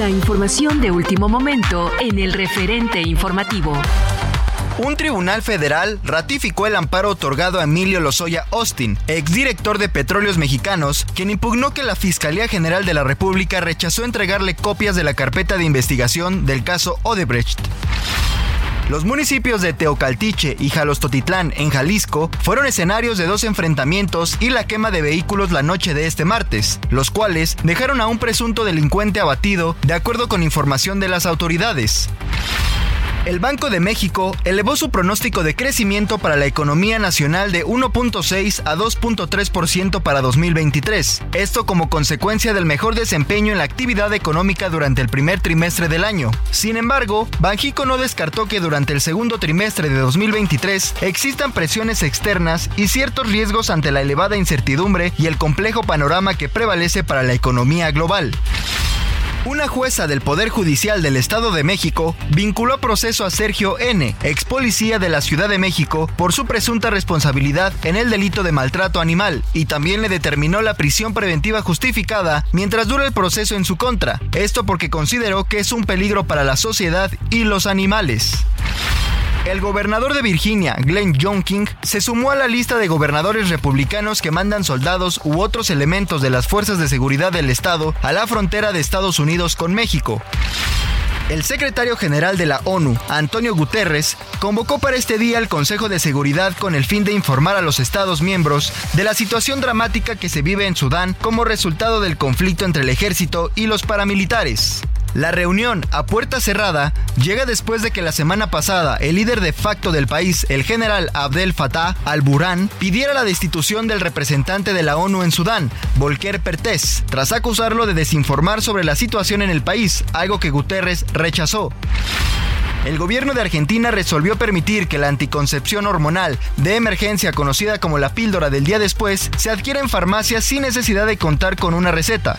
La información de último momento en el referente informativo. Un tribunal federal ratificó el amparo otorgado a Emilio Lozoya Austin, exdirector de Petróleos Mexicanos, quien impugnó que la Fiscalía General de la República rechazó entregarle copias de la carpeta de investigación del caso Odebrecht. Los municipios de Teocaltiche y Jalostotitlán, en Jalisco, fueron escenarios de dos enfrentamientos y la quema de vehículos la noche de este martes, los cuales dejaron a un presunto delincuente abatido, de acuerdo con información de las autoridades. El Banco de México elevó su pronóstico de crecimiento para la economía nacional de 1.6 a 2.3% para 2023. Esto como consecuencia del mejor desempeño en la actividad económica durante el primer trimestre del año. Sin embargo, Banjico no descartó que durante el segundo trimestre de 2023 existan presiones externas y ciertos riesgos ante la elevada incertidumbre y el complejo panorama que prevalece para la economía global. Una jueza del Poder Judicial del Estado de México vinculó a proceso a Sergio N., ex policía de la Ciudad de México, por su presunta responsabilidad en el delito de maltrato animal y también le determinó la prisión preventiva justificada mientras dura el proceso en su contra. Esto porque consideró que es un peligro para la sociedad y los animales. El gobernador de Virginia, Glenn Youngkin, se sumó a la lista de gobernadores republicanos que mandan soldados u otros elementos de las fuerzas de seguridad del estado a la frontera de Estados Unidos con México. El secretario general de la ONU, Antonio Guterres, convocó para este día el Consejo de Seguridad con el fin de informar a los Estados miembros de la situación dramática que se vive en Sudán como resultado del conflicto entre el ejército y los paramilitares. La reunión a puerta cerrada llega después de que la semana pasada el líder de facto del país, el general Abdel Fattah al-Burhan, pidiera la destitución del representante de la ONU en Sudán, Volker Pertes, tras acusarlo de desinformar sobre la situación en el país, algo que Guterres rechazó. El gobierno de Argentina resolvió permitir que la anticoncepción hormonal de emergencia conocida como la píldora del día después se adquiera en farmacias sin necesidad de contar con una receta.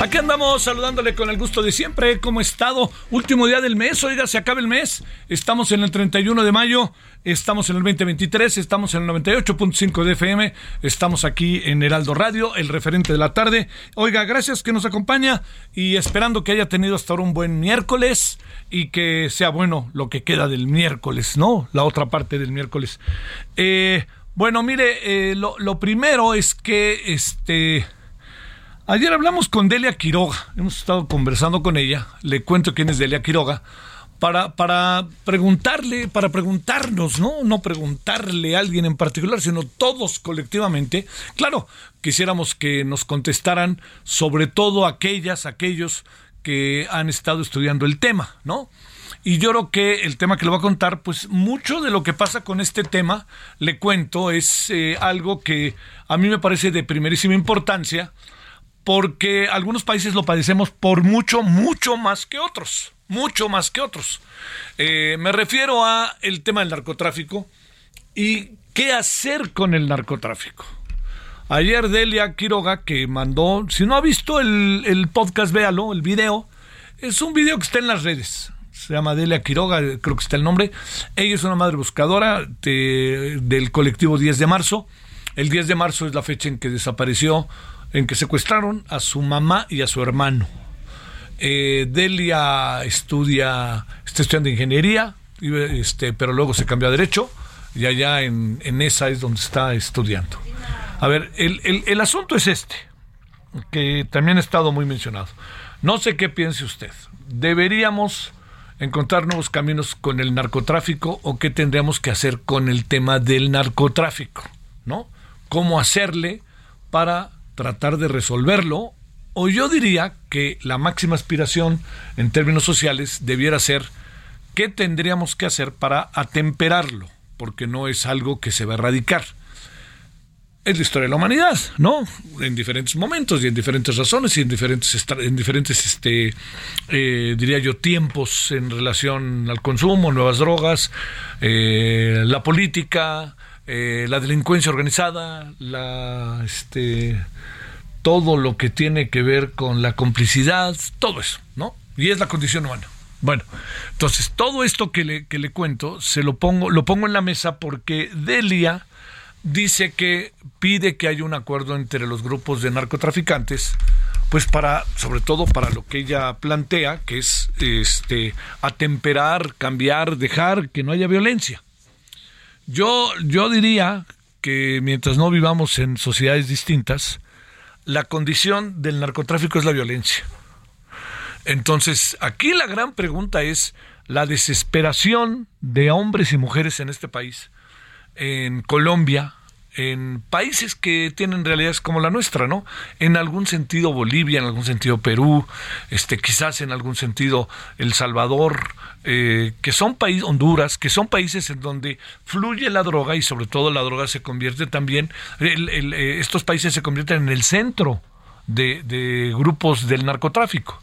Aquí andamos saludándole con el gusto de siempre. ¿Cómo ha estado? Último día del mes. Oiga, se acaba el mes. Estamos en el 31 de mayo. Estamos en el 2023. Estamos en el 98.5 de FM. Estamos aquí en Heraldo Radio, el referente de la tarde. Oiga, gracias que nos acompaña y esperando que haya tenido hasta ahora un buen miércoles y que sea bueno lo que queda del miércoles, ¿no? La otra parte del miércoles. Eh, bueno, mire, eh, lo, lo primero es que este. Ayer hablamos con Delia Quiroga, hemos estado conversando con ella, le cuento quién es Delia Quiroga, para, para preguntarle, para preguntarnos, ¿no? No preguntarle a alguien en particular, sino todos colectivamente. Claro, quisiéramos que nos contestaran sobre todo aquellas, aquellos que han estado estudiando el tema, ¿no? Y yo creo que el tema que le voy a contar, pues mucho de lo que pasa con este tema, le cuento, es eh, algo que a mí me parece de primerísima importancia, porque algunos países lo padecemos por mucho, mucho más que otros, mucho más que otros. Eh, me refiero a el tema del narcotráfico y qué hacer con el narcotráfico. Ayer Delia Quiroga, que mandó, si no ha visto el, el podcast, véalo, el video, es un video que está en las redes se llama Delia Quiroga, creo que está el nombre. Ella es una madre buscadora del colectivo 10 de marzo. El 10 de marzo es la fecha en que desapareció, en que secuestraron a su mamá y a su hermano. Eh, Delia estudia, está estudiando ingeniería, este, pero luego se cambió a derecho y allá en, esa es donde está estudiando. A ver, el, el asunto es este, que también ha estado muy mencionado. No sé qué piense usted. Deberíamos encontrar nuevos caminos con el narcotráfico o qué tendríamos que hacer con el tema del narcotráfico, ¿no? ¿Cómo hacerle para tratar de resolverlo? O yo diría que la máxima aspiración en términos sociales debiera ser qué tendríamos que hacer para atemperarlo, porque no es algo que se va a erradicar es la historia de la humanidad, ¿no? En diferentes momentos y en diferentes razones y en diferentes, en diferentes este, eh, diría yo, tiempos en relación al consumo, nuevas drogas, eh, la política, eh, la delincuencia organizada, la, este, todo lo que tiene que ver con la complicidad, todo eso, ¿no? Y es la condición humana. Bueno, entonces todo esto que le, que le cuento se lo pongo, lo pongo en la mesa porque Delia dice que pide que haya un acuerdo entre los grupos de narcotraficantes, pues para, sobre todo para lo que ella plantea, que es este atemperar, cambiar, dejar que no haya violencia. Yo, yo diría que mientras no vivamos en sociedades distintas, la condición del narcotráfico es la violencia. Entonces, aquí la gran pregunta es la desesperación de hombres y mujeres en este país en Colombia, en países que tienen realidades como la nuestra, ¿no? En algún sentido Bolivia, en algún sentido Perú, este, quizás en algún sentido El Salvador, eh, que son países, Honduras, que son países en donde fluye la droga y sobre todo la droga se convierte también, eh, estos países se convierten en el centro de grupos del narcotráfico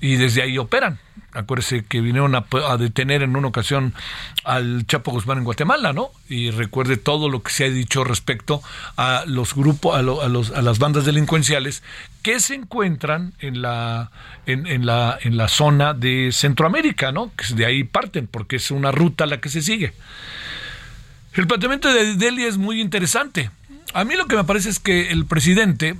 y desde ahí operan. Acuérdese que vinieron a, detener en una ocasión al Chapo Guzmán en Guatemala, ¿no? Y recuerde todo lo que se ha dicho respecto a los grupos, a, los, a las bandas delincuenciales que se encuentran en la, en, la, en la zona de Centroamérica, ¿no? Que de ahí parten, porque es una ruta la que se sigue. El planteamiento de Delhi es muy interesante. A mí lo que me parece es que el presidente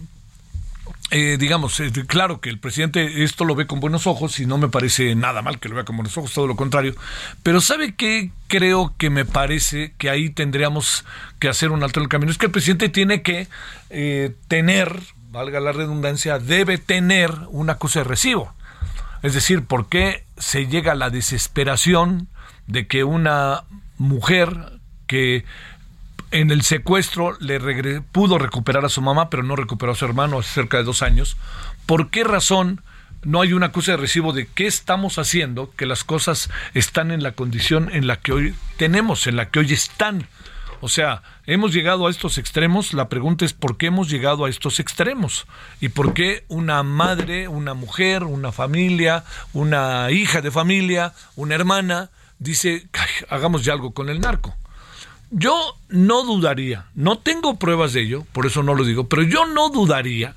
eh, digamos, eh, claro que el presidente esto lo ve con buenos ojos y no me parece nada mal que lo vea con buenos ojos, todo lo contrario. Pero ¿sabe qué creo que me parece que ahí tendríamos que hacer un alto en el camino? Es que el presidente tiene que eh, tener, valga la redundancia, debe tener una cosa de recibo. Es decir, ¿por qué se llega a la desesperación de que una mujer que en el secuestro le pudo recuperar a su mamá, pero no recuperó a su hermano hace cerca de dos años. ¿Por qué razón no hay una acusa de recibo de qué estamos haciendo que las cosas están en la condición en la que hoy tenemos, en la que hoy están? O sea, hemos llegado a estos extremos. La pregunta es por qué hemos llegado a estos extremos y por qué una madre, una mujer, una familia, una hija de familia, una hermana dice, hagamos ya algo con el narco. Yo no dudaría, no tengo pruebas de ello, por eso no lo digo, pero yo no dudaría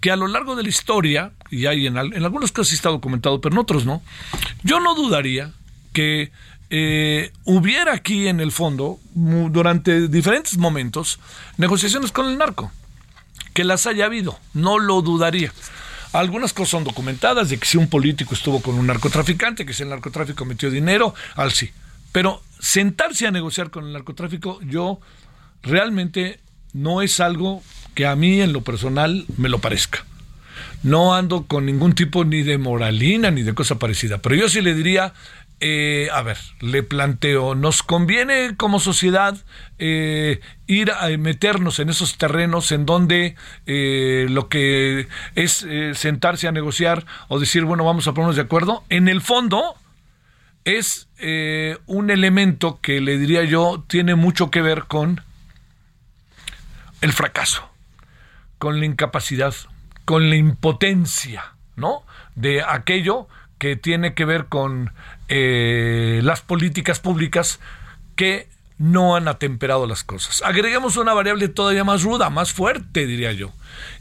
que a lo largo de la historia, y hay en, algunos casos está documentado, pero en otros no, yo no dudaría que eh, hubiera aquí en el fondo, durante diferentes momentos, negociaciones con el narco, que las haya habido, no lo dudaría. Algunas cosas son documentadas de que si un político estuvo con un narcotraficante, que si el narcotráfico metió dinero, al sí. Pero sentarse a negociar con el narcotráfico, yo realmente no es algo que a mí en lo personal me lo parezca. No ando con ningún tipo ni de moralina ni de cosa parecida, pero yo sí le diría, eh, a ver, le planteo, ¿nos conviene como sociedad eh, ir a meternos en esos terrenos en donde eh, lo que es sentarse a negociar o decir, bueno, vamos a ponernos de acuerdo? En el fondo es un elemento que le diría yo tiene mucho que ver con el fracaso, con la incapacidad, con la impotencia, ¿no? De aquello que tiene que ver con eh, las políticas públicas que no han atemperado las cosas. Agregamos una variable todavía más ruda, más fuerte, diría yo.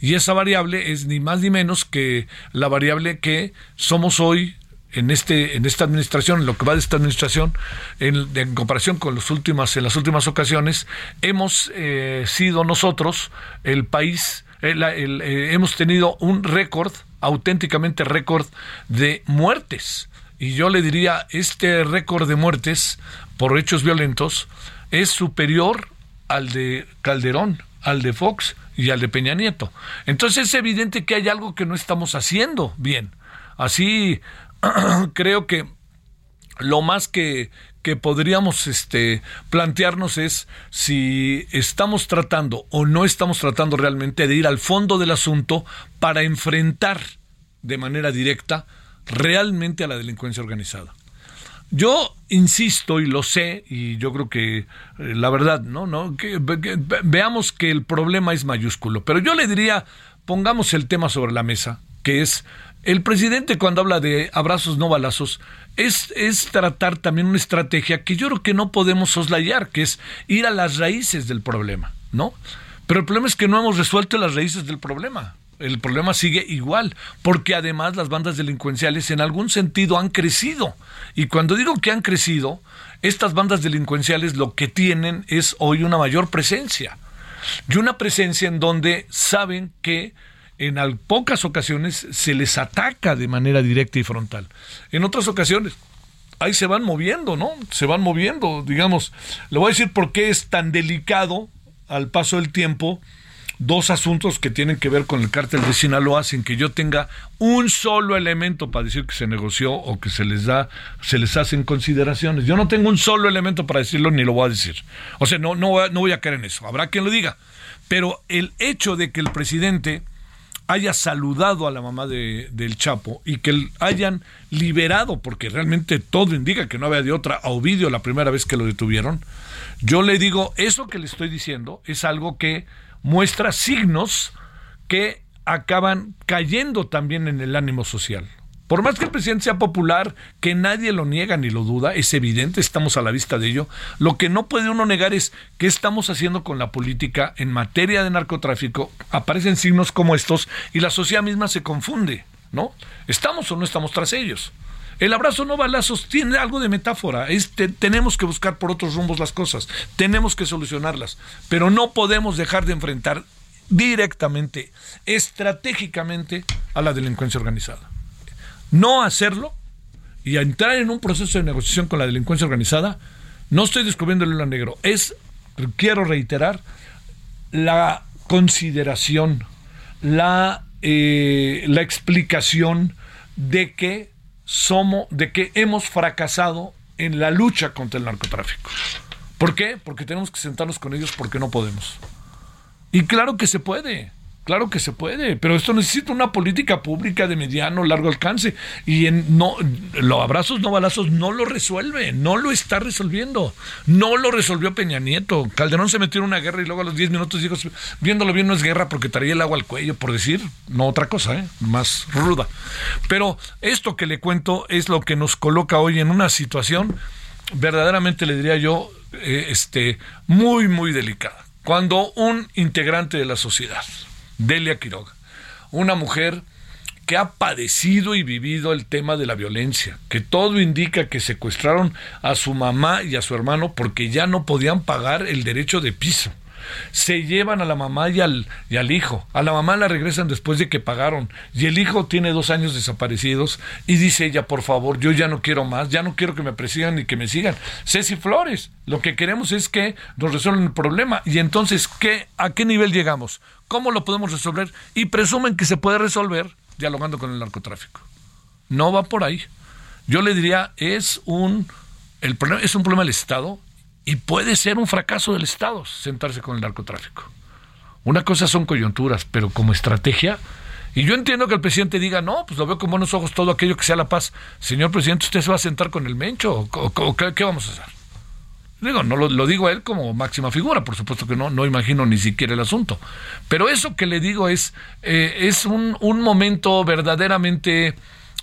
Y esa variable es ni más ni menos que la variable que somos hoy en este en esta administración, lo que va de esta administración, en, comparación con las últimas en las últimas ocasiones, hemos eh, sido nosotros el país, eh, hemos tenido un récord, auténticamente récord de muertes y yo le diría, este récord de muertes por hechos violentos es superior al de Calderón, al de Fox y al de Peña Nieto. Entonces es evidente que hay algo que no estamos haciendo bien. Así creo que lo más que, que podríamos este, plantearnos es si estamos tratando o no estamos tratando realmente de ir al fondo del asunto para enfrentar de manera directa realmente a la delincuencia organizada. Yo insisto y lo sé, y yo creo que eh, la verdad, ¿no? ¿no? Veamos que el problema es mayúsculo, pero yo le diría, pongamos el tema sobre la mesa, que es el presidente cuando habla de abrazos no balazos, es, es tratar también una estrategia que yo creo que no podemos soslayar, que es ir a las raíces del problema, ¿no? Pero el problema es que no hemos resuelto las raíces del problema el problema sigue igual, porque además las bandas delincuenciales en algún sentido han crecido. Y cuando digo que han crecido, estas bandas delincuenciales lo que tienen es hoy una mayor presencia. Y una presencia en donde saben que en pocas ocasiones se les ataca de manera directa y frontal. En otras ocasiones, ahí se van moviendo, ¿no? Se van moviendo, digamos. Le voy a decir por qué es tan delicado al paso del tiempo dos asuntos que tienen que ver con el cártel de Sinaloa sin que yo tenga un solo elemento para decir que se negoció o que se les da, se les hacen consideraciones. Yo no tengo un solo elemento para decirlo ni lo voy a decir. O sea, no, no, no voy a caer en eso. Habrá quien lo diga. Pero el hecho de que el presidente haya saludado a la mamá de, del Chapo y que hayan liberado, porque realmente todo indica que no había de otra, a Ovidio la primera vez que lo detuvieron, yo le digo, eso que le estoy diciendo es algo que muestra signos que acaban cayendo también en el ánimo social. Por más que el presidente sea popular, que nadie lo niega ni lo duda, es evidente, estamos a la vista de ello. Lo que no puede uno negar es qué estamos haciendo con la política en materia de narcotráfico. Aparecen signos como estos y la sociedad misma se confunde, ¿no? ¿Estamos o no estamos tras ellos? El abrazo no balazos tiene algo de metáfora. tenemos que buscar por otros rumbos las cosas, tenemos que solucionarlas, pero no podemos dejar de enfrentar directamente, estratégicamente a la delincuencia organizada. No hacerlo y entrar en un proceso de negociación con la delincuencia organizada, no estoy descubriendo el hilo negro, es, quiero reiterar, la consideración, la, eh, la explicación de que somos, de que hemos fracasado en la lucha contra el narcotráfico. ¿Por qué? Porque tenemos que sentarnos con ellos porque no podemos. Y claro que se puede. Claro que se puede, pero esto necesita una política pública de mediano, largo alcance. Y en, no, los abrazos no balazos no lo resuelve, no lo está resolviendo. No lo resolvió Peña Nieto. Calderón se metió en una guerra y luego a los 10 minutos dijo, viéndolo bien no es guerra porque traía el agua al cuello, por decir, no otra cosa, ¿eh? más ruda. Pero esto que le cuento es lo que nos coloca hoy en una situación verdaderamente, le diría yo, eh, este, muy, muy delicada. Cuando un integrante de la sociedad, Delia Quiroga, una mujer que ha padecido y vivido el tema de la violencia, que todo indica que secuestraron a su mamá y a su hermano porque ya no podían pagar el derecho de piso se llevan a la mamá y al, y al hijo. A la mamá la regresan después de que pagaron. Y el hijo tiene dos años desaparecidos y dice ella, por favor, yo ya no quiero más, ya no quiero que me persigan ni que me sigan. Ceci Flores, lo que queremos es que nos resuelvan el problema. Y entonces, ¿qué, ¿a qué nivel llegamos? ¿Cómo lo podemos resolver? Y presumen que se puede resolver dialogando con el narcotráfico. No va por ahí. yo le diría, es un, el problema, es un problema del Estado y puede ser un fracaso del Estado sentarse con el narcotráfico. Una cosa son coyunturas, pero como estrategia, y yo entiendo que el presidente diga, no, pues lo veo con buenos ojos todo aquello que sea la paz. Señor presidente, ¿usted se va a sentar con el Mencho? ¿O, qué, vamos a hacer? Digo, no lo, digo a él como máxima figura, por supuesto que no, no imagino ni siquiera el asunto. Pero eso que le digo es, eh, es un, un momento verdaderamente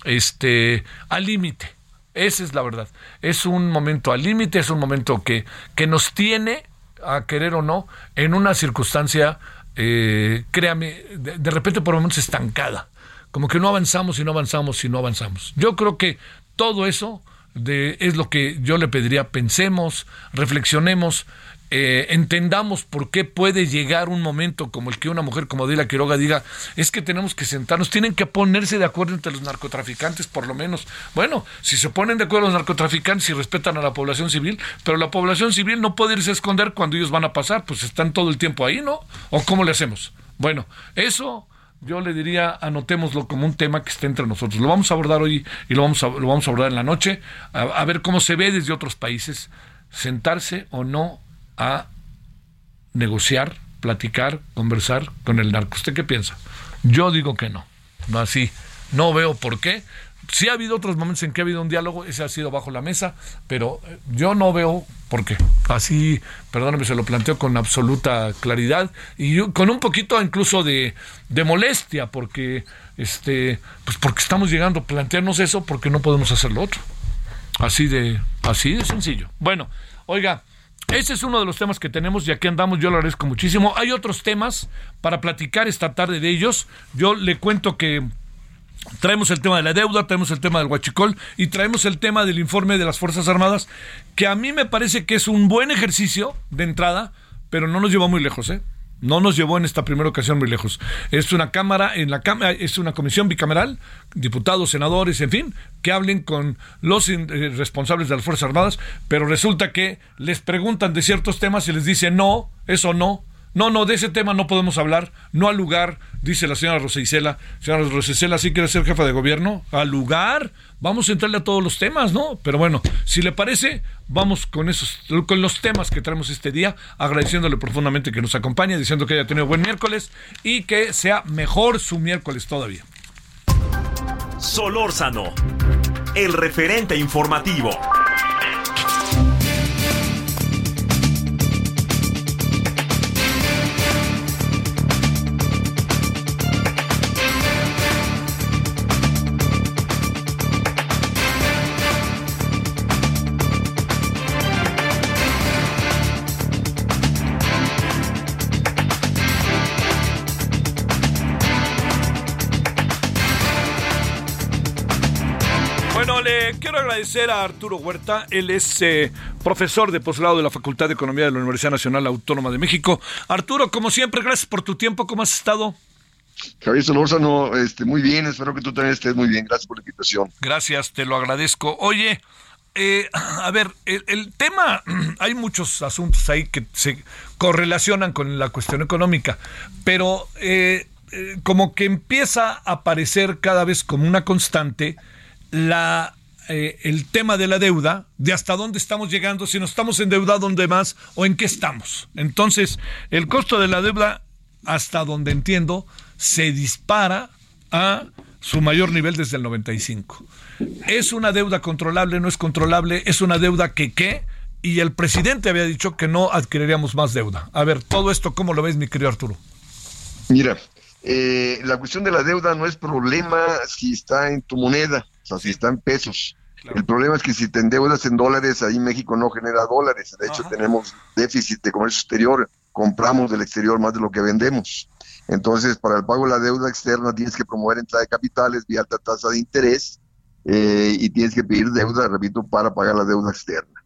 este, al límite. Esa es la verdad. Es un momento al límite, es un momento que, que nos tiene, a querer o no, en una circunstancia, eh, créame, de, repente por momentos estancada. Como que no avanzamos y no avanzamos y no avanzamos. Yo creo que todo eso de, es lo que yo le pediría. Pensemos, reflexionemos eh, entendamos por qué puede llegar un momento como el que una mujer como Dila Quiroga diga, es que tenemos que sentarnos, tienen que ponerse de acuerdo entre los narcotraficantes, por lo menos. Bueno, si se ponen de acuerdo los narcotraficantes y respetan a la población civil, pero la población civil no puede irse a esconder cuando ellos van a pasar, pues están todo el tiempo ahí, ¿no? ¿O cómo le hacemos? Bueno, eso yo le diría, anotémoslo como un tema que esté entre nosotros. Lo vamos a abordar hoy y lo vamos a, lo vamos a abordar en la noche, a ver cómo se ve desde otros países, sentarse o no a negociar, platicar, conversar con el narco. ¿Usted qué piensa? Yo digo que no. No así. No veo por qué. Sí ha habido otros momentos en que ha habido un diálogo, ese ha sido bajo la mesa, pero eh, yo no veo por qué. Así, perdóname, se lo planteo con absoluta claridad y con un poquito incluso de, de molestia, porque este, pues porque estamos llegando a plantearnos eso, porque no podemos hacer lo otro. Así de, así de sencillo. Bueno, oiga, ese es uno de los temas que tenemos y aquí andamos, yo lo agradezco muchísimo. Hay otros temas para platicar esta tarde de ellos. Yo le cuento que traemos el tema de la deuda, traemos el tema del huachicol y traemos el tema del informe de las Fuerzas Armadas, que a mí me parece que es un buen ejercicio de entrada, pero no nos lleva muy lejos, ¿eh? No nos llevó en esta primera ocasión muy lejos. Es una cámara, en la cámara, es una comisión bicameral, diputados, senadores, en fin, que hablen con los eh, responsables de las Fuerzas Armadas, pero resulta que les preguntan de ciertos temas y les dicen no, eso no, no, no, de ese tema no podemos hablar, no al lugar, dice la señora Rosicela. Señora Rosicela, ¿sí quiere ser jefa de gobierno? Al lugar, vamos a entrarle a todos los temas, ¿no? Pero bueno, si le parece, vamos con esos, con los temas que traemos este día, agradeciéndole profundamente que nos acompañe, diciendo que haya tenido buen miércoles y que sea mejor su miércoles todavía. Solórzano, el referente informativo. Quiero agradecer a Arturo Huerta. Él es eh, profesor de posgrado de la Facultad de Economía de la Universidad Nacional Autónoma de México. Arturo, como siempre, gracias por tu tiempo. ¿Cómo has estado? Javier Solórzano, este, muy bien. Espero que tú también estés muy bien. Gracias por la invitación. Gracias, te lo agradezco. Oye, eh, a ver, el, tema, hay muchos asuntos ahí que se correlacionan con la cuestión económica, pero eh, como que empieza a aparecer cada vez como una constante la eh, el tema de la deuda, de hasta dónde estamos llegando, si nos estamos endeudando dónde más o en qué estamos. Entonces, el costo de la deuda, hasta donde entiendo, se dispara a su mayor nivel desde el 95. ¿Es una deuda controlable? ¿No es controlable? ¿Es una deuda que qué? Y el presidente había dicho que no adquiriríamos más deuda. A ver, todo esto, ¿cómo lo ves, mi querido Arturo? Mira, eh, la cuestión de la deuda no es problema si está en tu moneda o sea, si están pesos. El problema es que si te endeudas en dólares, ahí México no genera dólares. De hecho, tenemos déficit de comercio exterior. Compramos del exterior más de lo que vendemos. Entonces, para el pago de la deuda externa tienes que promover entrada de capitales vía alta tasa de interés eh, y tienes que pedir deuda, repito, para pagar la deuda externa.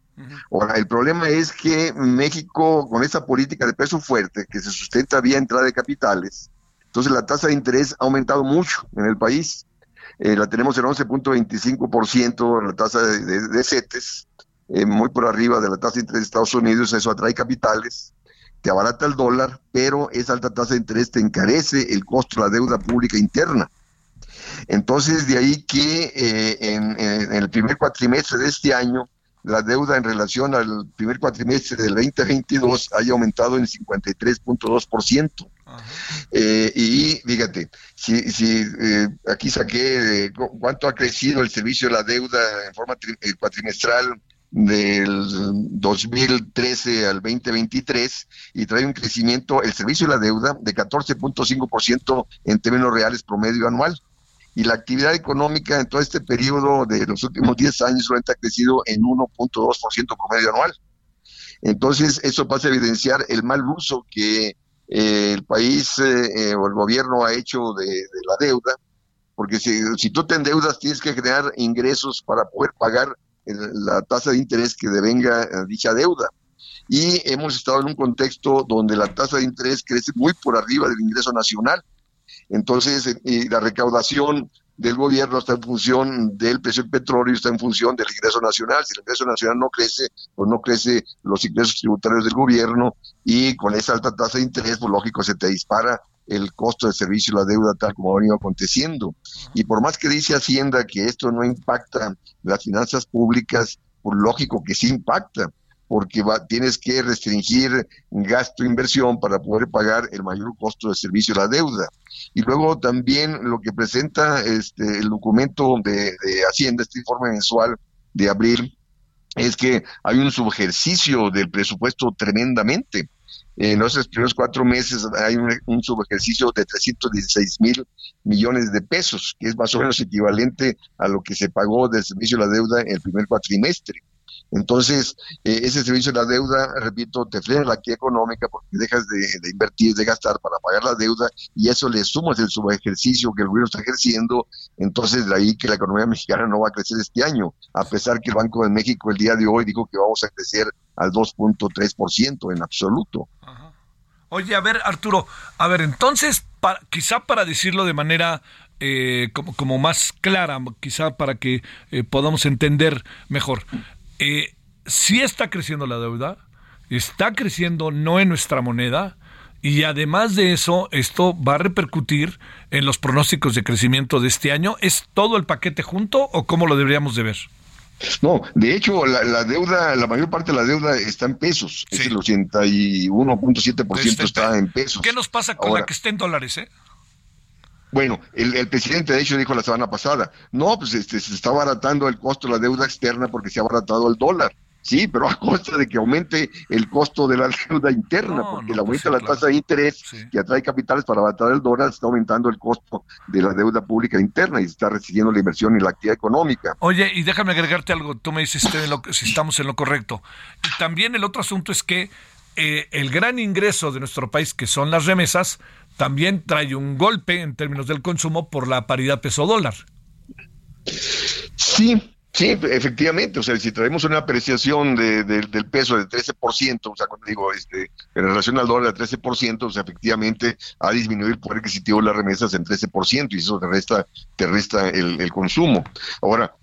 Ahora, el problema es que México, con esa política de peso fuerte que se sustenta vía entrada de capitales, entonces la tasa de interés ha aumentado mucho en el país. Eh, la tenemos en 11.25% la tasa de, de, CETES, eh, muy por arriba de la tasa de interés de Estados Unidos, eso atrae capitales, te abarata el dólar, pero esa alta tasa de interés te encarece el costo de la deuda pública interna. Entonces, de ahí que eh, en, el primer cuatrimestre de este año, la deuda en relación al primer cuatrimestre del 2022 haya aumentado en 53.2%. Eh, y fíjate, si, si eh, aquí saqué cuánto ha crecido el servicio de la deuda en forma cuatrimestral del 2013 al 2023 y trae un crecimiento, el servicio de la deuda, de 14.5% en términos reales promedio anual. Y la actividad económica en todo este periodo de los últimos 10 años solamente ha crecido en 1.2% promedio anual. Entonces, eso pasa a evidenciar el mal uso que eh, el país eh, eh, o el gobierno ha hecho de, la deuda, porque si, si, tú te endeudas tienes que generar ingresos para poder pagar la tasa de interés que devenga dicha deuda. Y hemos estado en un contexto donde la tasa de interés crece muy por arriba del ingreso nacional. Entonces, eh, la recaudación del gobierno está en función del precio del petróleo, está en función del ingreso nacional. Si el ingreso nacional no crece, pues no crece los ingresos tributarios del gobierno y con esa alta tasa de interés, pues lógico, se te dispara el costo de servicio y la deuda tal como ha venido aconteciendo. Y por más que dice Hacienda que esto no impacta las finanzas públicas, por lógico que sí impacta, porque tienes que restringir gasto e inversión para poder pagar el mayor costo de servicio de la deuda. Y luego también lo que presenta este el documento de, de Hacienda, este informe mensual de abril, es que hay un subejercicio del presupuesto tremendamente en los primeros cuatro meses hay un, un subejercicio de 316 mil millones de pesos, que es más o menos equivalente a lo que se pagó del servicio de la deuda en el primer cuatrimestre. Entonces, eh, ese servicio de la deuda, repito, te frena la actividad económica porque dejas de, invertir, de gastar para pagar la deuda y eso le sumas el subejercicio que el gobierno está ejerciendo, entonces de ahí que la economía mexicana no va a crecer este año, a pesar que el Banco de México el día de hoy dijo que vamos a crecer al 2.3% en absoluto. Oye, a ver, Arturo, a ver, entonces, quizá para decirlo de manera eh, como, como, más clara, quizá para que eh, podamos entender mejor, eh, sí está creciendo la deuda, está creciendo no en nuestra moneda, y además de eso, esto va a repercutir en los pronósticos de crecimiento de este año. ¿Es todo el paquete junto o cómo lo deberíamos de ver? No, de hecho, la, deuda, la mayor parte de la deuda está en pesos. Es el 81.7% está en pesos. ¿Qué nos pasa con la que está en dólares, eh? Bueno, el, presidente de hecho dijo la semana pasada, no, pues este, se está abaratando el costo de la deuda externa porque se ha abaratado el dólar. Sí, pero a costa de que aumente el costo de la deuda interna, porque el aumento de la tasa de interés que atrae capitales para abatar el dólar está aumentando el costo de la deuda pública interna y está recibiendo la inversión y la actividad económica. Oye, y déjame agregarte algo, tú me dices si estamos en lo correcto. Y también el otro asunto es que eh, el gran ingreso de nuestro país, que son las remesas, también trae un golpe en términos del consumo por la paridad peso-dólar. Sí, Sí, efectivamente, o sea, si traemos una apreciación de, del peso del 13%, o sea, cuando digo, este, en relación al dólar del 13%, o sea, efectivamente ha disminuido el poder adquisitivo de las remesas en 13% y eso te resta, te resta el consumo. Ahora,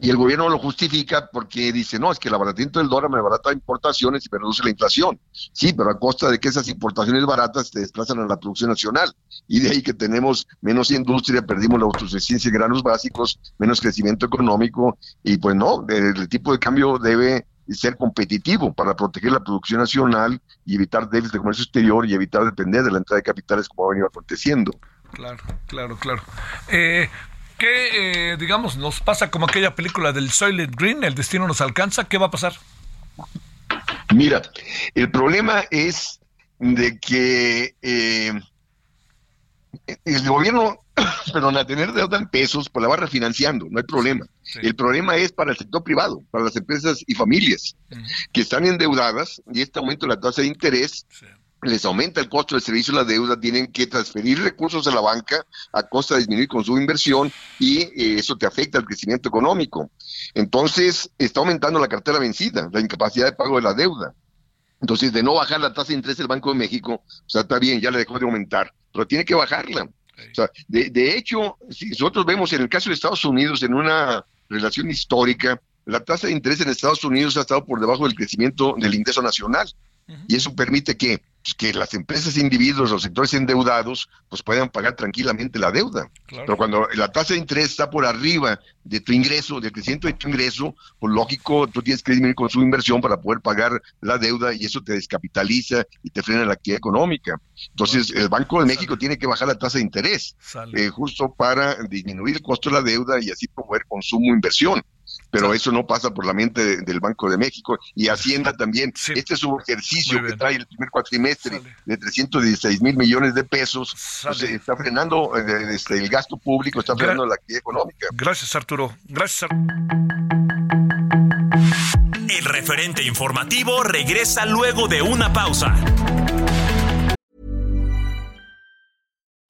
y el gobierno lo justifica porque dice, no, es que el abaratamiento del dólar me barata importaciones y me reduce la inflación. Sí, pero a costa de que esas importaciones baratas te desplazan a la producción nacional. Y de ahí que tenemos menos industria, perdimos la autosuficiencia de granos básicos, menos crecimiento económico. Y pues no, el, tipo de cambio debe ser competitivo para proteger la producción nacional y evitar déficit de comercio exterior y evitar depender de la entrada de capitales como ha venido aconteciendo. Claro, claro, claro. Eh, ¿Qué, eh, digamos, nos pasa como aquella película del Soylent Green? ¿El destino nos alcanza? ¿Qué va a pasar? Mira, el problema es de que eh, el gobierno, perdón, a tener deuda en pesos, pues la va refinanciando, no hay problema. El problema es para el sector privado, para las empresas y familias que están endeudadas y este aumento de la tasa de interés les aumenta el costo del servicio de la deuda, tienen que transferir recursos a la banca a costa de disminuir con su inversión y eh, eso te afecta al crecimiento económico. Entonces, está aumentando la cartera vencida, la incapacidad de pago de la deuda. Entonces, de no bajar la tasa de interés del Banco de México, o sea, está bien, ya le dejó de aumentar, pero tiene que bajarla. O sea, de, de hecho, si nosotros vemos en el caso de Estados Unidos, en una relación histórica, la tasa de interés en Estados Unidos ha estado por debajo del crecimiento del ingreso nacional. Y eso permite que pues, que las empresas, individuos, los sectores endeudados, pues puedan pagar tranquilamente la deuda. Pero cuando la tasa de interés está por arriba de tu ingreso, del crecimiento de tu ingreso, pues lógico, tú tienes que disminuir con su inversión para poder pagar la deuda y eso te descapitaliza y te frena la actividad económica. Entonces, el Banco de México tiene que bajar la tasa de interés, eh, justo para disminuir el costo de la deuda y así promover consumo e inversión pero eso no pasa por la mente del Banco de México y Hacienda también. Este es un ejercicio que trae el primer cuatrimestre de 316 mil millones de pesos, pues, está frenando eh, este, el gasto público, está frenando la actividad económica. Gracias Arturo, gracias El referente informativo regresa luego de una pausa.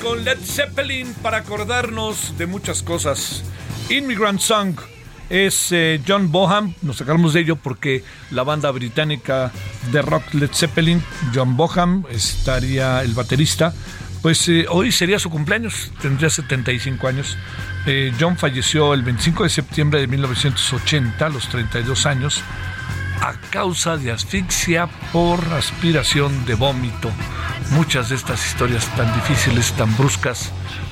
Con Led Zeppelin para acordarnos de muchas cosas. Immigrant Song es eh, John Boham, nos sacamos de ello porque la banda británica de rock Led Zeppelin, John Boham, estaría el baterista. Pues eh, hoy sería su cumpleaños, tendría 75 años. Eh, John falleció el 25 de septiembre de 1980, a los 32 años, a causa de asfixia por aspiración de vómito muchas de estas historias tan difíciles, tan bruscas,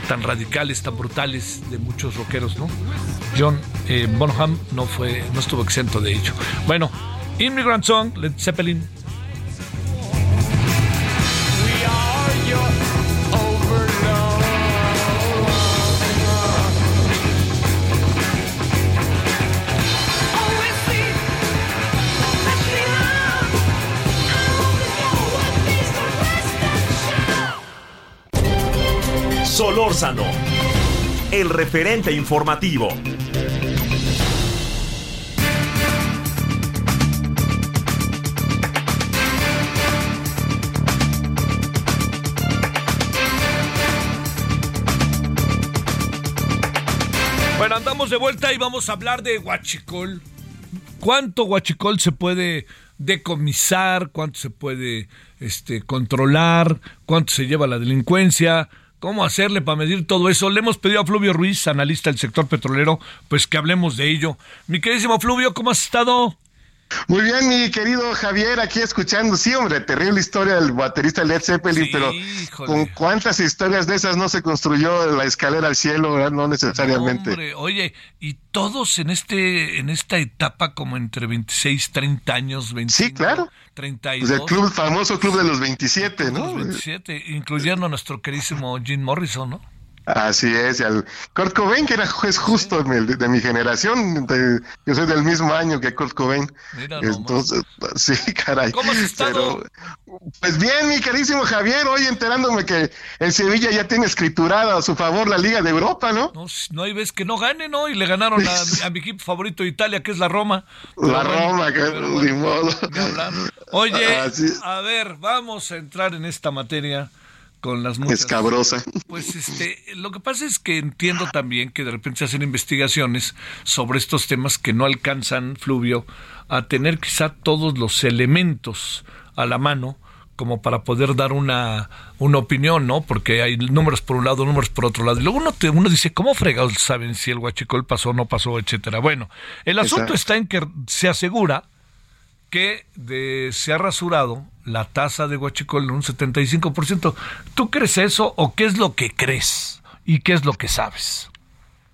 tan radicales, tan brutales de muchos rockeros, ¿no? John eh, Bonham no fue, no estuvo exento de ello. Bueno, Immigrant Song, Led Zeppelin, Solórzano, el referente informativo. Bueno, andamos de vuelta y vamos a hablar de Huachicol. ¿Cuánto Huachicol se puede decomisar? ¿Cuánto se puede este, controlar? ¿Cuánto se lleva la delincuencia? ¿Cómo hacerle para medir todo eso? Le hemos pedido a Fluvio Ruiz, analista del sector petrolero, pues que hablemos de ello. Mi queridísimo Fluvio, ¿cómo has estado? Muy bien, mi querido Javier, aquí escuchando. Sí, hombre, terrible historia del baterista Led Zeppelin, pero ¿con cuántas historias de esas no se construyó la escalera al cielo? No necesariamente. hombre, oye, y todos en este en esta etapa como entre 26, 30 años, 25, Sí, claro. 32. Pues el club, famoso club de los 27, ¿no? Los 27, incluyendo a nuestro querísimo Jim Morrison, ¿no? Así es, y al Kurt Cobain, que era juez justo de, mi generación, yo soy del mismo año que Kurt Cobain. Entonces, sí, caray. ¿Cómo has estado? pues bien, mi carísimo Javier, hoy enterándome que el Sevilla ya tiene escriturada a su favor la Liga de Europa, ¿no? No, no hay vez que no gane, ¿no? Y le ganaron a, mi equipo favorito de Italia, que es la Roma. la Roma, que ni modo. Oye, a ver, vamos a entrar en esta materia con las muchas... Escabrosa. Pues este, lo que pasa es que entiendo también que de repente se hacen investigaciones sobre estos temas que no alcanzan, Fluvio, a tener quizá todos los elementos a la mano como para poder dar una, una opinión, ¿no? Porque hay números por un lado, números por otro lado. Y luego uno, te, uno dice, ¿cómo fregados saben si el huachicol pasó o no pasó, etcétera? Bueno, el asunto está en que se asegura que de, se ha rasurado la tasa de huachicol en un 75%. ¿Tú crees eso o qué es lo que crees? ¿Y qué es lo que sabes?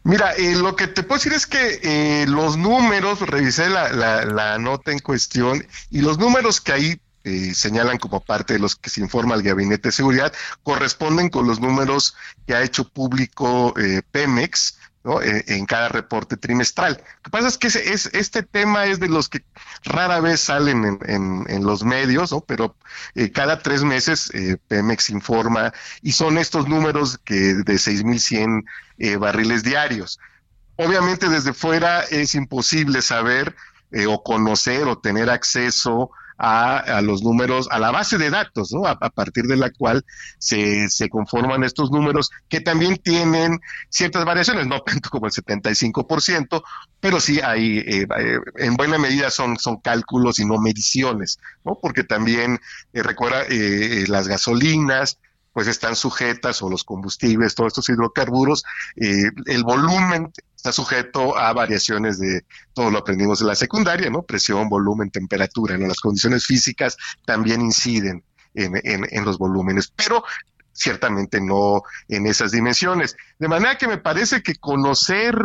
Mira, eh, lo que te puedo decir es que eh, los números, revisé la, la, la, nota en cuestión y los números que ahí eh, señalan como parte de los que se informa el Gabinete de Seguridad, corresponden con los números que ha hecho público Pemex Eh, en cada reporte trimestral. Lo que pasa es que es, este tema es de los que rara vez salen en, los medios, ¿no? pero cada tres meses Pemex informa y son estos números que de 6.100 barriles diarios. Obviamente desde fuera es imposible saber o conocer o tener acceso los números, a la base de datos, ¿no? A, partir de la cual se, se, conforman estos números que también tienen ciertas variaciones, no tanto como el 75%, pero sí hay, eh, eh, en buena medida son, son cálculos y no mediciones, ¿no? Porque también, eh, recuerda, las gasolinas, pues están sujetas, o los combustibles, todos estos hidrocarburos, el volumen está sujeto a variaciones de, todo lo aprendimos en la secundaria, ¿no? Presión, volumen, temperatura, ¿no? Las condiciones físicas también inciden en, en, los volúmenes, pero ciertamente no en esas dimensiones. De manera que me parece que conocer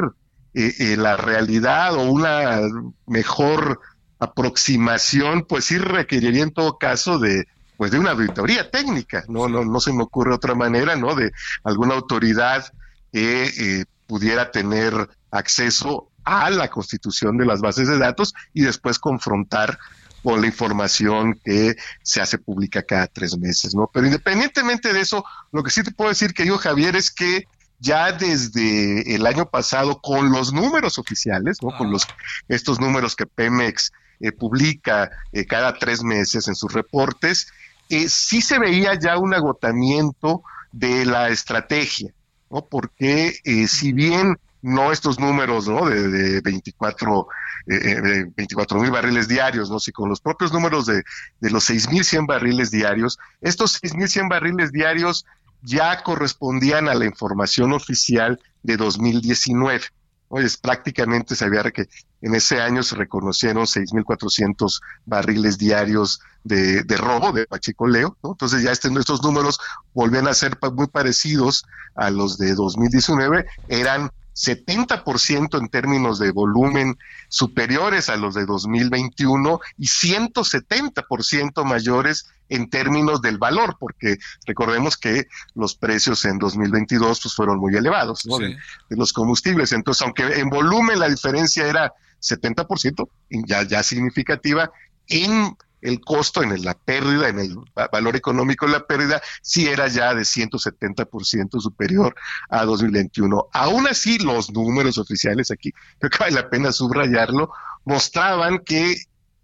eh, eh, la realidad o una mejor aproximación, pues sí requeriría en todo caso de pues de una auditoría técnica, no, no, no se me ocurre otra manera, ¿no? De alguna autoridad que eh, pudiera tener acceso a la constitución de las bases de datos y después confrontar con la información que se hace pública cada tres meses, ¿no? Pero independientemente de eso, lo que sí te puedo decir, querido Javier, es que ya desde el año pasado, con los números oficiales, ¿no? Con los, estos números que Pemex eh, publica eh, cada tres meses en sus reportes, eh, sí se veía ya un agotamiento de la estrategia. ¿no? Porque eh, si bien no estos números, ¿no? De, de 24 eh, 24 eh, mil barriles diarios, ¿no? Si con los propios números de, de los 6.100 barriles diarios, estos 6.100 barriles diarios ya correspondían a la información oficial de 2019. Pues prácticamente se había que en ese año se reconocieron 6.400 barriles diarios de, de, robo, de pachicoleo, ¿no? Entonces ya estos números volvían a ser muy parecidos a los de 2019, eran 70% en términos de volumen superiores a los de 2021 y 170% mayores en términos del valor, porque recordemos que los precios en 2022 pues, fueron muy elevados de, los combustibles. Entonces, aunque en volumen la diferencia era 70%, ya, ya significativa, en el costo, en la pérdida, en el valor económico de la pérdida, sí era ya de 170% superior a 2021. Aún así, los números oficiales aquí, creo que vale la pena subrayarlo, mostraban que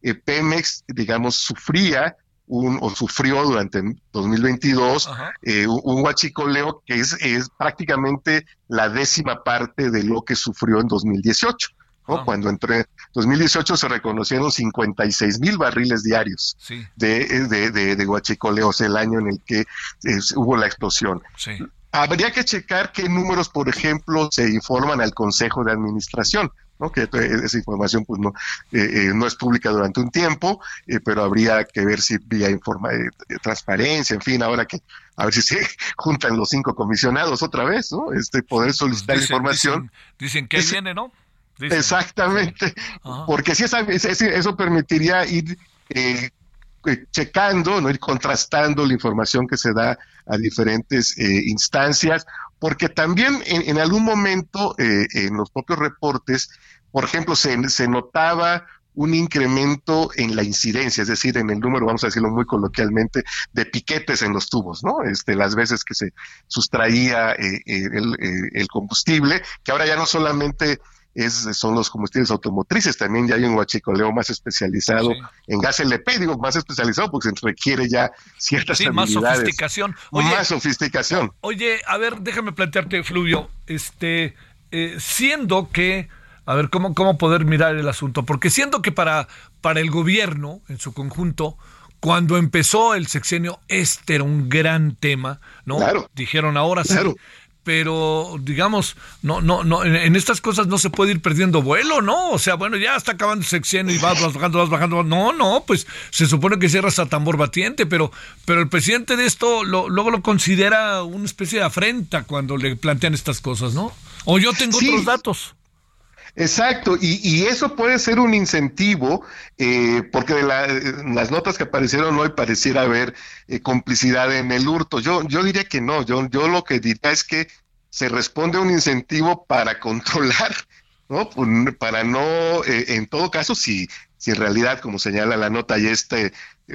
eh, Pemex, digamos, sufría un, o sufrió durante 2022 eh, un, huachicoleo que es, es prácticamente la décima parte de lo que sufrió en 2018. Ah. Cuando entre 2018 se reconocieron 56 mil barriles diarios de, de, de, de guachicoleos el año en el que hubo la explosión. Habría que checar qué números, por ejemplo, se informan al Consejo de Administración. ¿no? que esa información pues no eh, eh, no es pública durante un tiempo eh, pero habría que ver si vía informa transparencia en fin ahora que a ver si se juntan los cinco comisionados otra vez no este poder solicitar información dicen, que viene no Exactamente, porque si eso permitiría ir eh, eh, checando, ¿no? ir contrastando la información que se da a diferentes eh, instancias, porque también en, algún momento en los propios reportes, por ejemplo, se, se notaba un incremento en la incidencia, es decir, en el número, vamos a decirlo muy coloquialmente, de piquetes en los tubos, ¿no? Este, las veces que se sustraía el, el, combustible, que ahora ya no solamente es, son los combustibles automotrices. También ya hay un huachicoleo más especializado en gas LP, digo, más especializado porque se requiere ya ciertas sí, más sofisticación. más sofisticación. Oye, a ver, déjame plantearte, Fluvio, este, eh, siendo que, a ver, ¿cómo, ¿cómo poder mirar el asunto? Porque siendo que para, para el gobierno en su conjunto, cuando empezó el sexenio, este era un gran tema, ¿no? Claro. Dijeron ahora sí pero digamos, no, no, no, en, estas cosas no se puede ir perdiendo vuelo, ¿no? O sea, bueno, ya está acabando el sexenio y vas, bajando, vas bajando. No, no, pues se supone que cierras a tambor batiente, pero, pero el presidente de esto lo, luego lo considera una especie de afrenta cuando le plantean estas cosas, ¿no? O yo tengo otros datos. Exacto, y, eso puede ser un incentivo, eh, porque de las notas que aparecieron hoy pareciera haber eh, complicidad en el hurto. Yo, yo diría que no, yo, yo lo que diría es que se responde a un incentivo para controlar, ¿no? Para no, eh, en todo caso, si, si en realidad, como señala la nota, y este,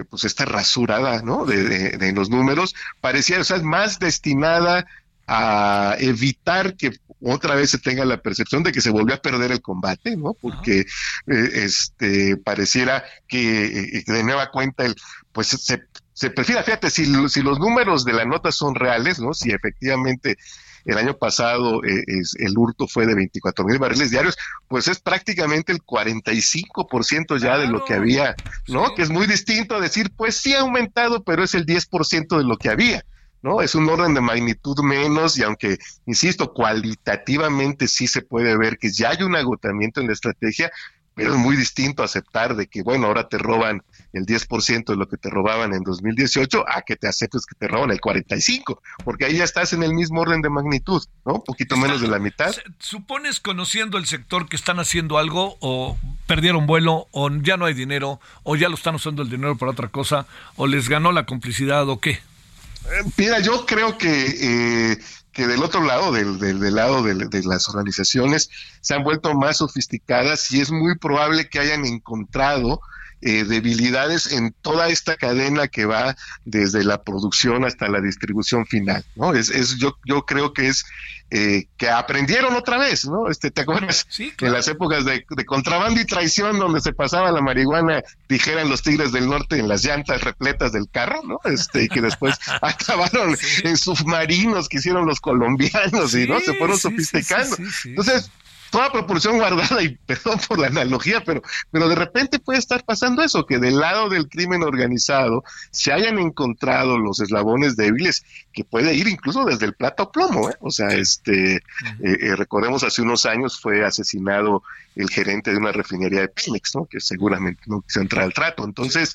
pues esta rasurada, ¿no? De, de, de los números, pareciera, o sea, más destinada a evitar que otra vez se tenga la percepción de que se volvió a perder el combate, ¿no? Porque eh, este pareciera que eh, de nueva cuenta el pues se, se prefiere, fíjate, si, si los números de la nota son reales, ¿no? Si efectivamente el año pasado eh, es, el hurto fue de 24 mil barriles diarios, pues es prácticamente el 45% ya de lo que había, ¿no? Que es muy distinto a decir, pues sí ha aumentado, pero es el 10% de lo que había. ¿No? Es un orden de magnitud menos y aunque, insisto, cualitativamente sí se puede ver que ya hay un agotamiento en la estrategia, pero es muy distinto aceptar de que, bueno, ahora te roban el 10% de lo que te robaban en 2018 a que te aceptes que te roban el 45%, porque ahí ya estás en el mismo orden de magnitud, ¿no? Un poquito menos de la mitad. ¿Supones conociendo el sector que están haciendo algo o perdieron vuelo o ya no hay dinero o ya lo están usando el dinero para otra cosa o les ganó la complicidad o qué? Mira, yo creo que, eh, que del otro lado, del, del, lado de, de, las organizaciones, se han vuelto más sofisticadas y es muy probable que hayan encontrado eh, debilidades en toda esta cadena que va desde la producción hasta la distribución final, ¿no? Es, es yo, yo creo que es eh, que aprendieron otra vez, ¿no? Este, ¿te acuerdas? Sí, En las épocas de, contrabando y traición donde se pasaba la marihuana, dijeran los tigres del norte en las llantas repletas del carro, ¿no? Este, y que después acabaron en submarinos que hicieron los colombianos y, ¿no? Se fueron sofisticando. Entonces, toda proporción guardada y perdón por la analogía, pero, pero de repente puede estar pasando eso, que del lado del crimen organizado se hayan encontrado los eslabones débiles que puede ir incluso desde el plato plomo, ¿eh? o sea, este, eh, eh, recordemos hace unos años fue asesinado el gerente de una refinería de Pemex, ¿no? que seguramente no quiso entrar al trato, entonces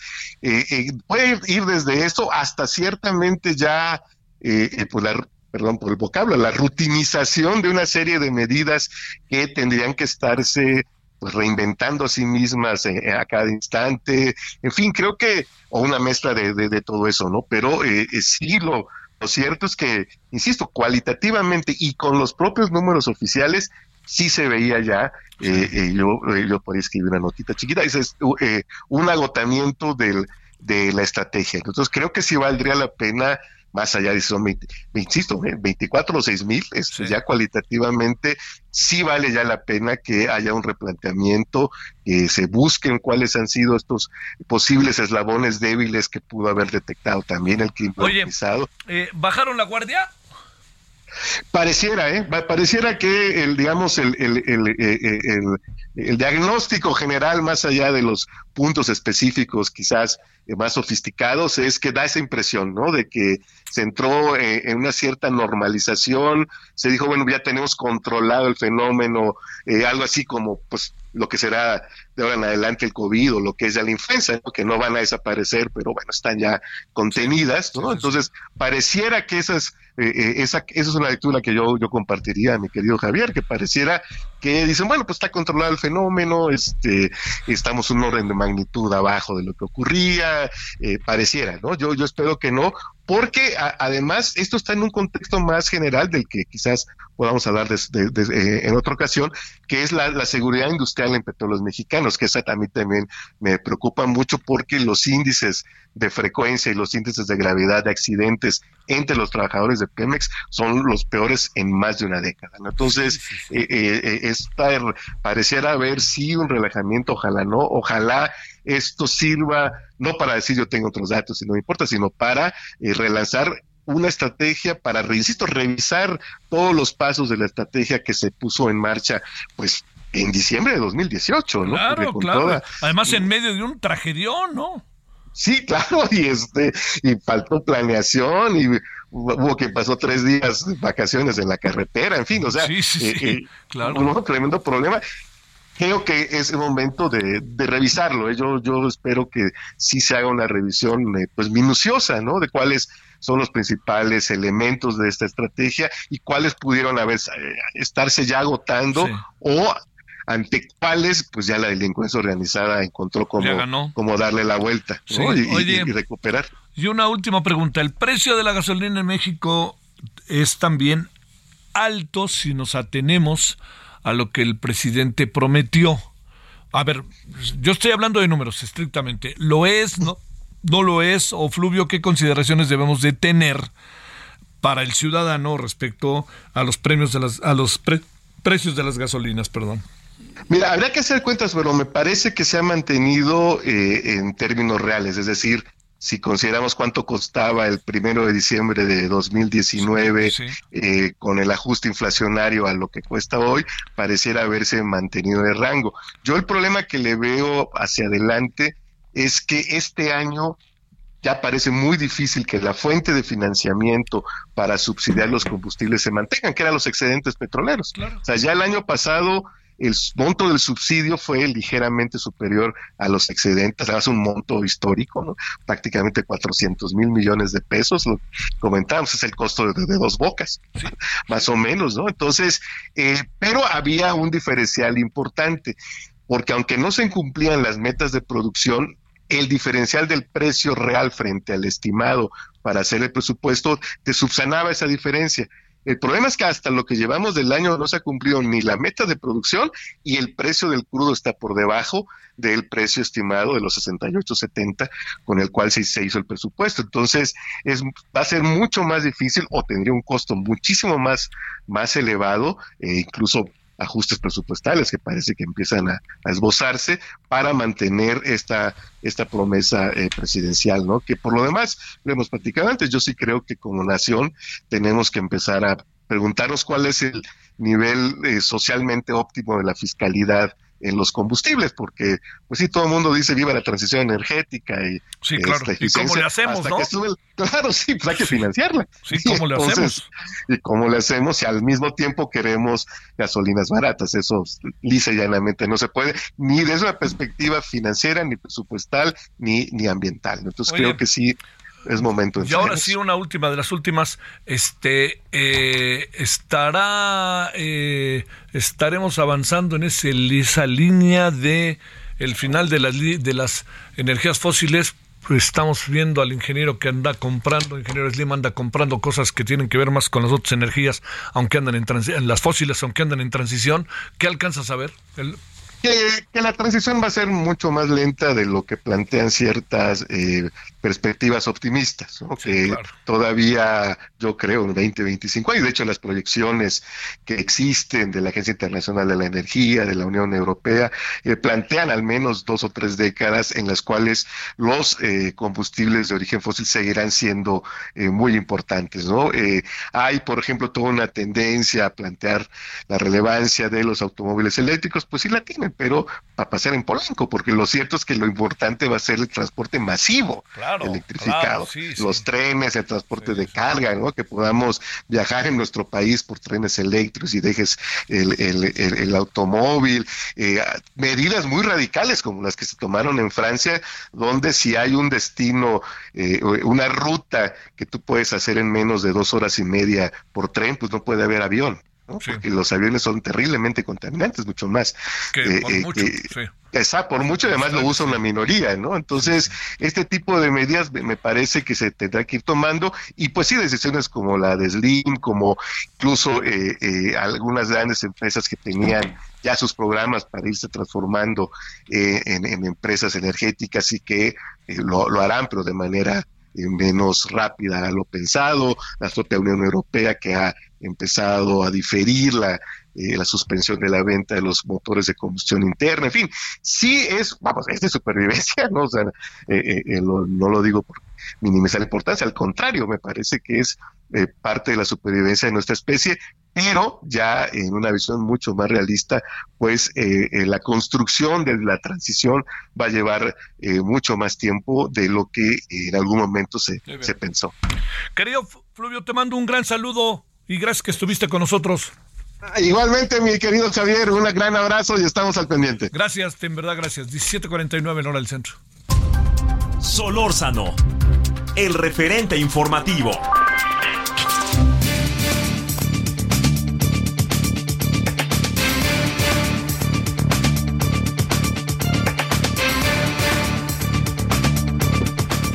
puede ir desde eso hasta ciertamente ya pues la, perdón por el vocablo, la rutinización de una serie de medidas que tendrían que estarse pues, reinventando a sí mismas eh, a cada instante, en fin, creo que, o una mezcla de, de, todo eso, ¿no? Pero eh, eh, sí, lo, lo cierto es que, insisto, cualitativamente y con los propios números oficiales, sí se veía ya, eh, yo, yo podía escribir una notita chiquita, es un agotamiento del, de la estrategia. Entonces creo que sí valdría la pena más allá de eso, insisto, 24 o 6 mil, ya cualitativamente sí vale ya la pena que haya un replanteamiento, que se busquen cuáles han sido estos posibles eslabones débiles que pudo haber detectado también el crimen organizado. Eh, ¿Bajaron la guardia? Pareciera, ¿eh? Pareciera que el, digamos, el, el, el, el, el diagnóstico general, más allá de los puntos específicos quizás eh, más sofisticados, es que da esa impresión, ¿no? De que se entró eh, en una cierta normalización, se dijo, bueno, ya tenemos controlado el fenómeno, eh, algo así como, pues, lo que será de ahora en adelante el COVID o lo que es ya la influenza, que no van a desaparecer, pero bueno, están ya contenidas, ¿no? Entonces, pareciera que esas, esa, esa es una lectura que yo, yo compartiría, mi querido Javier, que pareciera que dicen, bueno, pues está controlado el fenómeno, este, estamos un orden de magnitud abajo de lo que ocurría, eh, pareciera, ¿no? Yo, yo espero que no, porque además esto está en un contexto más general del que quizás podamos hablar eh, en otra ocasión, que es la, seguridad industrial en petróleos mexicanos, que esa también, también me preocupa mucho porque los índices de frecuencia y los índices de gravedad de accidentes entre los trabajadores de Pemex son los peores en más de una década. Entonces, eh, eh, pareciera haber sí un relajamiento, ojalá no, ojalá esto sirva no para decir yo tengo otros datos y no me importa, sino para relanzar una estrategia para, insisto, revisar todos los pasos de la estrategia que se puso en marcha, pues en diciembre de 2018, ¿no? Claro, claro. Además, en medio de un tragedión, ¿no? Sí, claro, y este, y faltó planeación, y hubo que pasó tres días de vacaciones en la carretera, en fin, o sea, sí, sí, eh, eh, claro. un tremendo problema. Creo que es el momento de, revisarlo. ¿eh? Yo, yo espero que sí se haga una revisión pues minuciosa, ¿no? De cuáles son los principales elementos de esta estrategia y cuáles pudieron haber eh, estarse ya agotando o ante cuáles pues ya la delincuencia organizada encontró cómo, cómo darle la vuelta y, recuperar. Y una última pregunta, ¿el precio de la gasolina en México es también alto si nos atenemos a lo que el presidente prometió? A ver, yo estoy hablando de números estrictamente. ¿Lo es? ¿No? no lo es, o Fluvio, qué consideraciones debemos de tener para el ciudadano respecto a los premios de las, a los precios de las gasolinas, perdón. Mira, habría que hacer cuentas, pero me parece que se ha mantenido eh, en términos reales, es decir, si consideramos cuánto costaba el primero de diciembre de 2019 eh, con el ajuste inflacionario a lo que cuesta hoy, pareciera haberse mantenido de rango. Yo el problema que le veo hacia adelante es que este año ya parece muy difícil que la fuente de financiamiento para subsidiar los combustibles se mantengan, que eran los excedentes petroleros. O sea, ya el año pasado el monto del subsidio fue ligeramente superior a los excedentes, es un monto histórico, ¿no? prácticamente 400 mil millones de pesos, lo comentábamos, es el costo de, dos bocas, más o menos, ¿no? Entonces, eh, pero había un diferencial importante, porque aunque no se cumplían las metas de producción, el diferencial del precio real frente al estimado para hacer el presupuesto te subsanaba esa diferencia. El problema es que hasta lo que llevamos del año no se ha cumplido ni la meta de producción y el precio del crudo está por debajo del precio estimado de los 68.70 con el cual se, hizo el presupuesto. Entonces, es, va a ser mucho más difícil o tendría un costo muchísimo más, más elevado, e incluso ajustes presupuestales que parece que empiezan a, esbozarse para mantener esta, esta promesa eh, presidencial, ¿no? Que por lo demás, lo hemos platicado antes, yo sí creo que como nación tenemos que empezar a preguntarnos cuál es el nivel eh, socialmente óptimo de la fiscalidad en los combustibles, porque pues sí, todo el mundo dice viva la transición energética y sí, claro. ¿Y cómo le hacemos, no? claro, sí, pues hay que financiarla. Sí, ¿cómo le hacemos? Y cómo le hacemos si al mismo tiempo queremos gasolinas baratas, eso lisa y llanamente no se puede, ni desde una perspectiva financiera, ni presupuestal, ni, ni ambiental. Entonces creo que sí es momento. y ahora sí, una última de las últimas, este, eh, estará, eh, estaremos avanzando en ese, esa línea de el final de las, de las energías fósiles. Estamos viendo al ingeniero que anda comprando, el ingeniero Slim anda comprando cosas que tienen que ver más con las otras energías, aunque andan en, en las fósiles, aunque andan en transición. ¿Qué alcanzas a ver? El, que, la transición va a ser mucho más lenta de lo que plantean ciertas eh, perspectivas optimistas, que todavía yo creo en 2025 hay de hecho las proyecciones que existen de la Agencia Internacional de la Energía, de la Unión Europea, eh, plantean al menos dos o tres décadas en las cuales los eh, combustibles de origen fósil seguirán siendo muy importantes, ¿no? hay, por ejemplo, toda una tendencia a plantear la relevancia de los automóviles eléctricos, pues sí la tienen, pero a pasar en Polanco, porque lo cierto es que lo importante va a ser el transporte masivo electrificado, los trenes, el transporte de carga, ¿no? que podamos viajar en nuestro país por trenes eléctricos y dejes el, automóvil, eh, medidas muy radicales como las que se tomaron en Francia, donde si hay un destino, eh, una ruta que tú puedes hacer en menos de dos horas y media por tren, pues no puede haber avión. Porque los aviones son terriblemente contaminantes, mucho más. Que por mucho, por mucho además lo usa una minoría, ¿no? Entonces, este tipo de medidas me parece que se tendrá que ir tomando. Y pues sí, decisiones como la de Slim, como incluso eh, eh, algunas grandes empresas que tenían ya sus programas para irse transformando eh, en, empresas energéticas y que lo, lo harán, pero de manera menos rápida a lo pensado, la propia Unión Europea que ha empezado a diferir la, eh, la suspensión de la venta de los motores de combustión interna, en fin, sí es, vamos, es de supervivencia, ¿no? O sea, eh, eh, no lo digo por minimizar la importancia, al contrario, me parece que es parte de la supervivencia de nuestra especie, pero ya en una visión mucho más realista, pues la construcción de la transición va a llevar mucho más tiempo de lo que en algún momento se, se pensó. Querido Fluvio, te mando un gran saludo y gracias que estuviste con nosotros. Igualmente, mi querido Javier, un gran abrazo y estamos al pendiente. Gracias, en verdad, gracias. 17:49 en hora del centro. Solórzano, el referente informativo.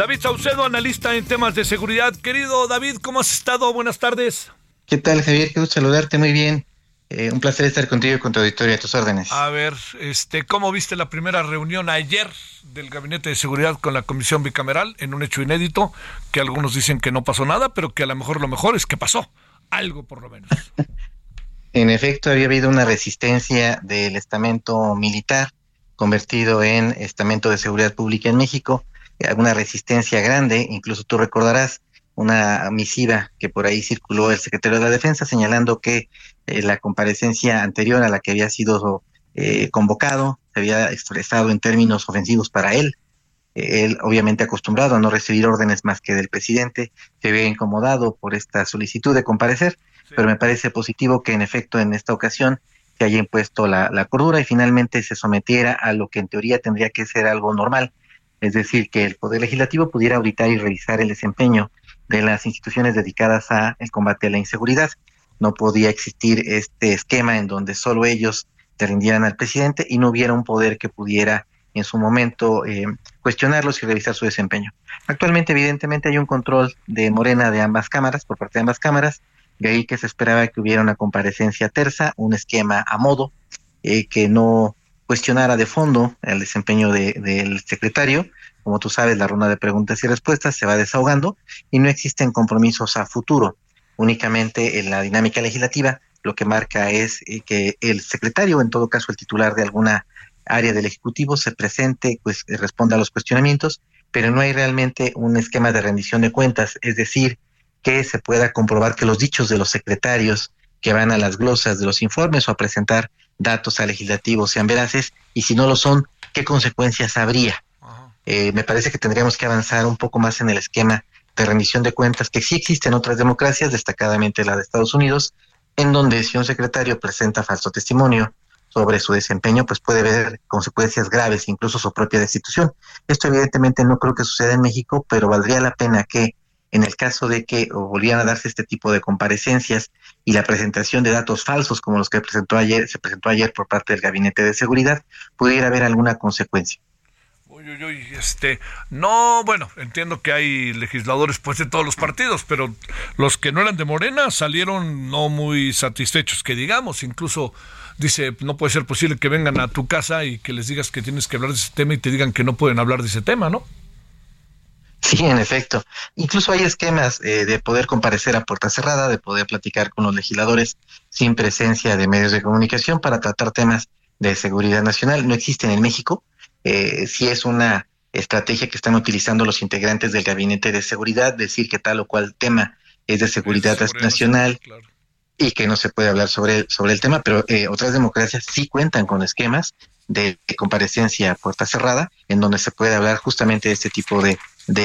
David Saucedo, analista en temas de seguridad. Querido David, ¿cómo has estado? Buenas tardes. ¿Qué tal, Javier? Qué gusto saludarte, muy bien. Eh, un placer estar contigo y con tu auditorio a tus órdenes. A ver, este, ¿cómo viste la primera reunión ayer del Gabinete de Seguridad con la Comisión Bicameral en un hecho inédito que algunos dicen que no pasó nada, pero que a lo mejor lo mejor es que pasó algo por lo menos? en efecto, había habido una resistencia del estamento militar convertido en estamento de seguridad pública en México, alguna resistencia grande, incluso tú recordarás una misiva que por ahí circuló el secretario de la Defensa señalando que eh, la comparecencia anterior a la que había sido eh, convocado se había expresado en términos ofensivos para él. él, obviamente acostumbrado a no recibir órdenes más que del presidente, se ve incomodado por esta solicitud de comparecer, pero me parece positivo que en efecto en esta ocasión se haya impuesto la, la cordura y finalmente se sometiera a lo que en teoría tendría que ser algo normal, es decir, que el Poder Legislativo pudiera auditar y revisar el desempeño de las instituciones dedicadas a el combate a la inseguridad. No podía existir este esquema en donde solo ellos te rindieran al presidente y no hubiera un poder que pudiera en su momento eh, cuestionarlos y revisar su desempeño. Actualmente, evidentemente, hay un control de Morena de ambas cámaras, por parte de ambas cámaras, de ahí que se esperaba que hubiera una comparecencia tersa, un esquema a modo, eh, que no cuestionara de fondo el desempeño del secretario, como tú sabes, la ronda de preguntas y respuestas se va desahogando y no existen compromisos a futuro. Únicamente en la dinámica legislativa lo que marca es eh, que el secretario, en todo caso el titular de alguna área del Ejecutivo, se presente, pues responda a los cuestionamientos, pero no hay realmente un esquema de rendición de cuentas, es decir, que se pueda comprobar que los dichos de los secretarios que van a las glosas de los informes o a presentar datos al legislativo sean veraces y si no lo son, qué consecuencias habría. Eh, me parece que tendríamos que avanzar un poco más en el esquema de rendición de cuentas que sí existe en otras democracias, destacadamente la de Estados Unidos, en donde si un secretario presenta falso testimonio sobre su desempeño, pues puede haber consecuencias graves, incluso su propia destitución. Esto evidentemente no creo que suceda en México, pero valdría la pena que en el caso de que volvieran a darse este tipo de comparecencias y la presentación de datos falsos como los que presentó ayer, se presentó ayer por parte del Gabinete de Seguridad, pudiera haber alguna consecuencia este, no, bueno, entiendo que hay legisladores pues de todos los partidos, pero los que no eran de Morena salieron no muy satisfechos, que digamos, incluso dice, no puede ser posible que vengan a tu casa y que les digas que tienes que hablar de ese tema y te digan que no pueden hablar de ese tema, ¿no? Sí, en efecto. Incluso hay esquemas eh, de poder comparecer a puerta cerrada, de poder platicar con los legisladores sin presencia de medios de comunicación para tratar temas de seguridad nacional. No existen en México eh, si es una estrategia que están utilizando los integrantes del gabinete de seguridad, decir que tal o cual tema es de seguridad, nacional y que no se puede hablar sobre, sobre el tema, pero eh, otras democracias sí cuentan con esquemas de, comparecencia a puerta cerrada, en donde se puede hablar justamente de este tipo de,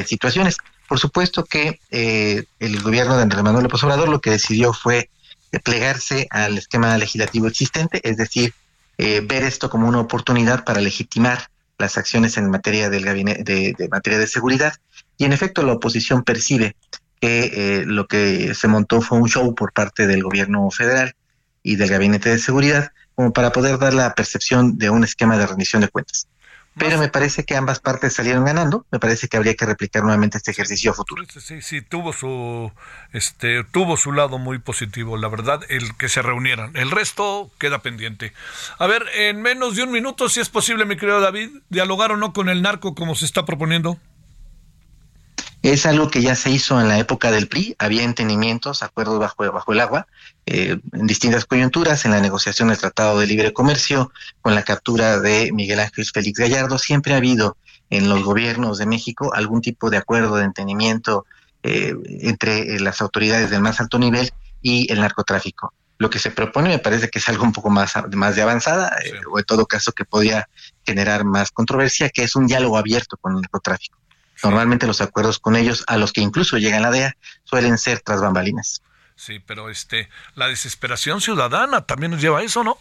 situaciones. Por supuesto que eh, el gobierno de Andrés Manuel López Obrador lo que decidió fue plegarse al esquema legislativo existente, es decir, ver esto como una oportunidad para legitimar las acciones en materia del gabinete de, materia de seguridad y en efecto la oposición percibe que eh, lo que se montó fue un show por parte del gobierno federal y del Gabinete de Seguridad, como para poder dar la percepción de un esquema de rendición de cuentas. Pero me parece que ambas partes salieron ganando. Me parece que habría que replicar nuevamente este ejercicio futuro. Sí, sí, tuvo su, este, tuvo su lado muy positivo, la verdad, el que se reunieran. El resto queda pendiente. A ver, en menos de un minuto, si es posible, mi querido David, dialogar o no con el narco como se está proponiendo. Es algo que ya se hizo en la época del PRI, había entendimientos, acuerdos bajo, bajo el agua, eh, en distintas coyunturas, en la negociación del Tratado de Libre Comercio, con la captura de Miguel Ángel Félix Gallardo, siempre ha habido en los gobiernos de México algún tipo de acuerdo de entendimiento eh, entre eh, las autoridades del más alto nivel y el narcotráfico. Lo que se propone me parece que es algo un poco más, más de avanzada, o en todo caso que podría generar más controversia, que es un diálogo abierto con el narcotráfico. Normalmente los acuerdos con ellos, a los que incluso llega la DEA, suelen ser tras bambalinas. Sí, pero este, la desesperación ciudadana también nos lleva a eso, ¿no?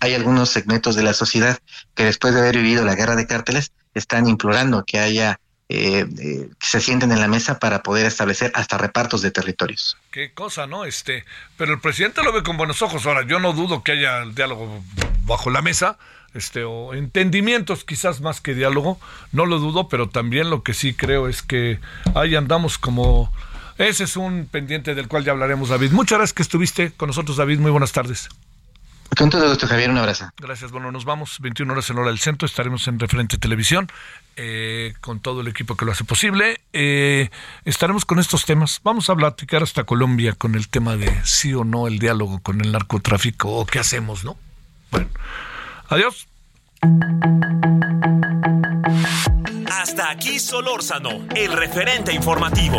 Hay algunos segmentos de la sociedad que después de haber vivido la guerra de cárteles están implorando que haya eh, eh, que se sienten en la mesa para poder establecer hasta repartos de territorios. Qué cosa, ¿no? Este, pero el presidente lo ve con buenos ojos. Ahora, yo no dudo que haya el diálogo bajo la mesa, este, o entendimientos quizás más que diálogo, no lo dudo, pero también lo que sí creo es que ahí andamos como... Ese es un pendiente del cual ya hablaremos, David. Muchas gracias que estuviste con nosotros, David. Muy buenas tardes. Con todo gusto, Javier. Un abrazo. Gracias. Bueno, nos vamos. 21 horas en hora del centro. Estaremos en Referente Televisión eh, con todo el equipo que lo hace posible. Eh, estaremos con estos temas. Vamos a platicar hasta Colombia con el tema de sí o no el diálogo con el narcotráfico o qué hacemos, ¿no? Bueno. Adiós. Hasta aquí Solórzano, el referente informativo.